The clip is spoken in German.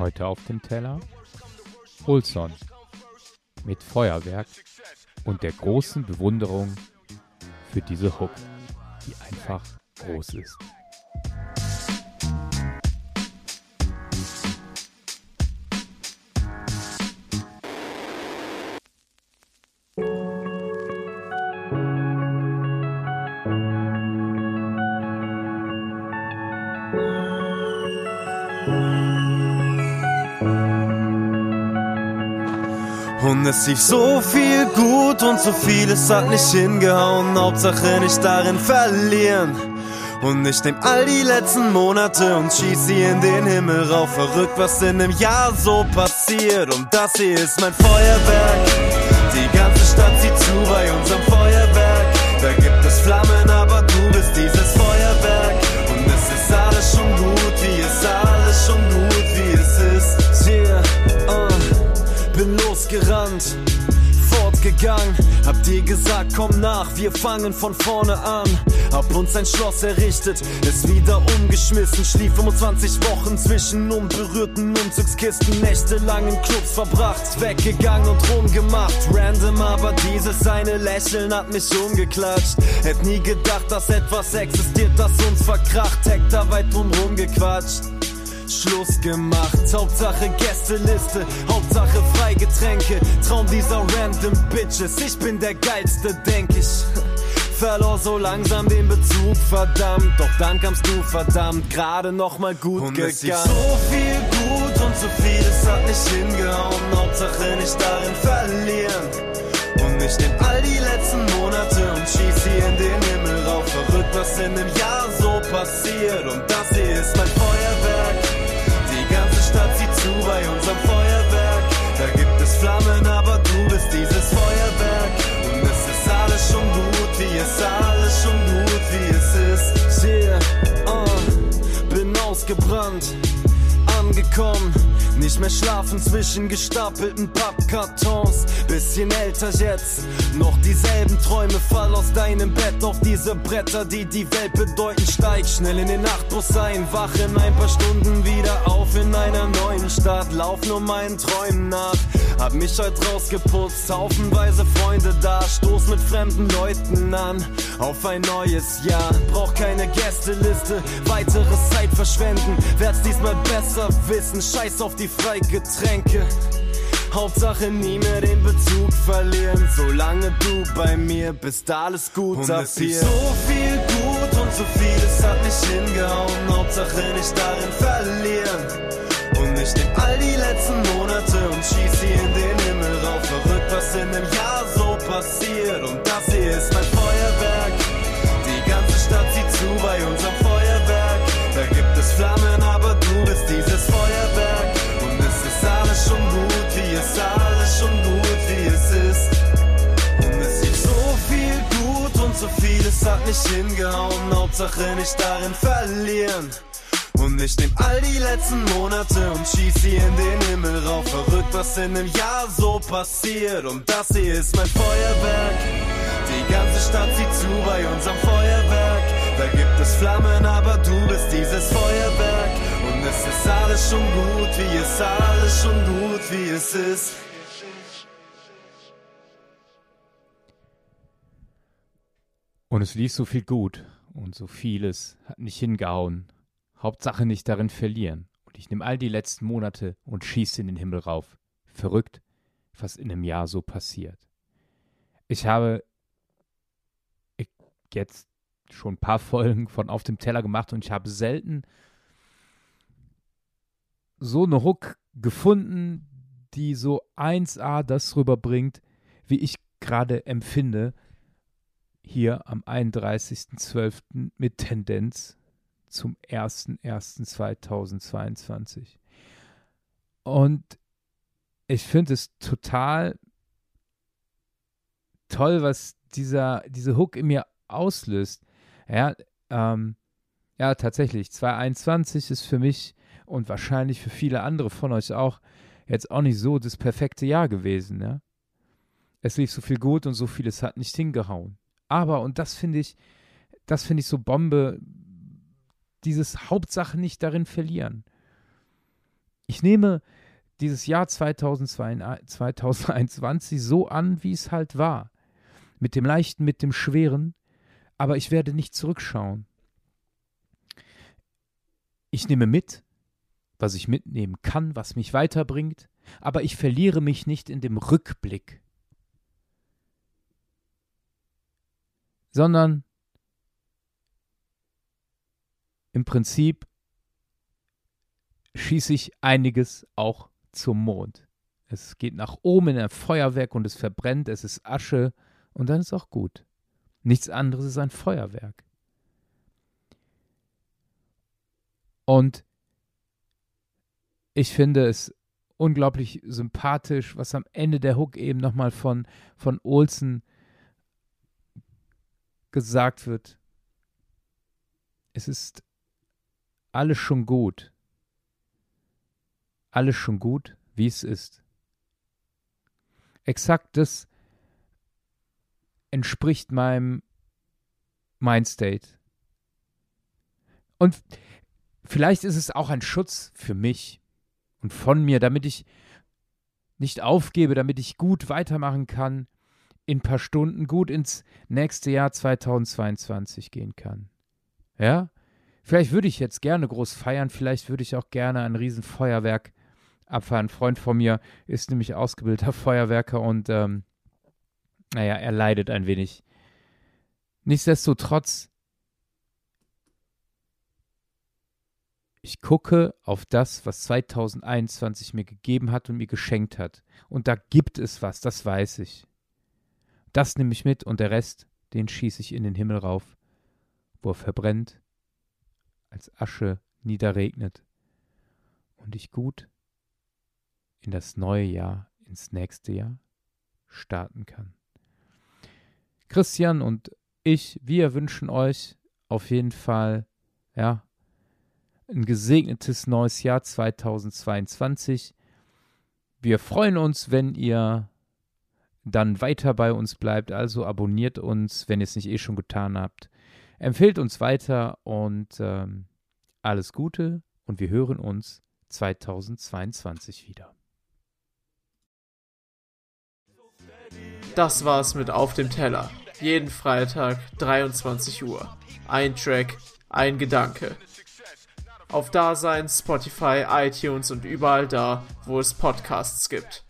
Heute auf dem Teller Olson mit Feuerwerk und der großen Bewunderung für diese Hook, die einfach groß ist. Und es lief so viel gut und so vieles hat nicht hingehauen. Hauptsache nicht darin verlieren. Und ich nehm all die letzten Monate und schieß sie in den Himmel rauf. Verrückt, was in einem Jahr so passiert. Und das hier ist mein Feuerwerk. Die ganze Stadt sieht zu bei unserem Feuerwerk. Da gibt es Flammen, aber du bist dieses Feuerwerk. Losgerannt fortgegangen. Hab dir gesagt, komm nach, wir fangen von vorne an. Hab uns ein Schloss errichtet, es wieder umgeschmissen. Schlief 25 Wochen zwischen unberührten Umzugskisten. Nächtelang in Clubs verbracht, weggegangen und rumgemacht. Random, aber dieses eine Lächeln hat mich umgeklatscht. Hätt nie gedacht, dass etwas existiert, das uns verkracht. Hektar weit drumrum gequatscht. Schluss gemacht. Hauptsache Gästeliste, Hauptsache Freigetränke. Traum dieser random Bitches, ich bin der geilste, denk ich. Verlor so langsam den Bezug, verdammt. Doch dann kamst du, verdammt, gerade noch mal gut und gegangen. So viel gut und so vieles hat nicht hingehauen. Hauptsache nicht darin verlieren. Und ich nehm all die letzten Monate und schieß sie in den Himmel rauf. Verrückt, was in einem Jahr so passiert. Und das hier ist mein Feuerwerk. Die ganze Stadt sieht zu bei unserem Feuerwerk. Da gibt es Flammen, aber du bist dieses Feuerwerk. Und es ist alles schon gut, wie es alles schon gut, wie es ist. Yeah, uh, bin ausgebrannt angekommen. Nicht mehr schlafen zwischen gestapelten Pappkartons. Bisschen älter jetzt, noch dieselben Träume. Fall aus deinem Bett auf diese Bretter, die die Welt bedeuten. Steig schnell in den Nachtbus ein, wach in ein paar Stunden wieder auf in einer neuen Stadt. Lauf nur meinen Träumen nach. Hab mich heute rausgeputzt, haufenweise Freunde da. Stoß mit fremden Leuten an auf ein neues Jahr. Brauch keine Gästeliste, weiteres Zeit verschwenden. Werd's diesmal besser wissen, scheiß auf die Freigetränke. Hauptsache nie mehr den Bezug verlieren. Solange du bei mir bist, alles gut und ab hier. so viel gut und so vieles hat nicht hingehauen. Hauptsache nicht darin verlieren. Und ich nehm all die letzten Monate und schieß sie in den Himmel rauf. Verrückt, was in einem Jahr so passiert. Und nicht hingehauen. Hauptsache nicht darin verlieren. Und ich nehm all die letzten Monate und schieß sie in den Himmel rauf. Verrückt, was in einem Jahr so passiert. Und das hier ist mein Feuerwerk. Die ganze Stadt sieht zu bei unserem Feuerwerk. Da gibt es Flammen, aber du bist dieses Feuerwerk. Und es ist alles schon gut, wie es alles schon gut, wie es ist. Und es lief so viel gut und so vieles hat nicht hingehauen. Hauptsache nicht darin verlieren. Und ich nehme all die letzten Monate und schieße in den Himmel rauf. Verrückt, was in einem Jahr so passiert. Ich habe jetzt schon ein paar Folgen von Auf dem Teller gemacht und ich habe selten so eine Hook gefunden, die so 1A das rüberbringt, wie ich gerade empfinde, hier am 31.12. mit Tendenz zum 01.01.2022. Und ich finde es total toll, was dieser, diese Hook in mir auslöst. Ja, ähm, ja, tatsächlich, 2021 ist für mich und wahrscheinlich für viele andere von euch auch jetzt auch nicht so das perfekte Jahr gewesen, ja. Es lief so viel gut und so vieles hat nicht hingehauen. Aber, und das finde ich, das finde ich so Bombe, dieses Hauptsache nicht darin verlieren. ich nehme dieses Jahr 2021 so an, wie es halt war. Mit dem Leichten, mit dem Schweren, aber ich werde nicht zurückschauen. Ich nehme mit, was ich mitnehmen kann, was mich weiterbringt, aber ich verliere mich nicht in dem Rückblick, sondern im Prinzip schieße ich einiges auch zum Mond. Es geht nach oben in ein Feuerwerk und es verbrennt, es ist Asche und dann ist auch gut. Nichts anderes ist ein Feuerwerk. Und ich finde es unglaublich sympathisch, was am Ende der Hook eben nochmal von, von Olsen gesagt wird. Es ist alles schon gut. Alles schon gut, wie es ist. Exakt das entspricht meinem Mindstate. Und vielleicht ist es auch ein Schutz für mich und von mir, damit ich nicht aufgebe, damit ich gut weitermachen kann, in ein paar Stunden gut ins nächste Jahr 2022 gehen kann. Ja? Vielleicht würde ich jetzt gerne groß feiern, vielleicht würde ich auch gerne ein Riesenfeuerwerk abfahren. Ein Freund von mir ist nämlich ausgebildeter Feuerwerker und ähm, naja, er leidet ein wenig. Nichtsdestotrotz, ich gucke auf das, was 2021 mir gegeben hat und mir geschenkt hat. Und da gibt es was, das weiß ich. Das nehme ich mit und der Rest, den schieße ich in den Himmel rauf, wo er verbrennt als Asche niederregnet und ich gut in das neue Jahr, ins nächste Jahr starten kann. Christian und ich, wir wünschen euch auf jeden Fall, ja, ein gesegnetes neues Jahr 2022. Wir freuen uns, wenn ihr dann weiter bei uns bleibt. Also abonniert uns, wenn ihr es nicht eh schon getan habt. Empfehlt uns weiter und ähm, alles Gute und wir hören uns 2022 wieder. Das war's mit Auf dem Teller. Jeden Freitag 23 Uhr. Ein Track, ein Gedanke. Auf Dasein, Spotify, iTunes und überall da, wo es Podcasts gibt.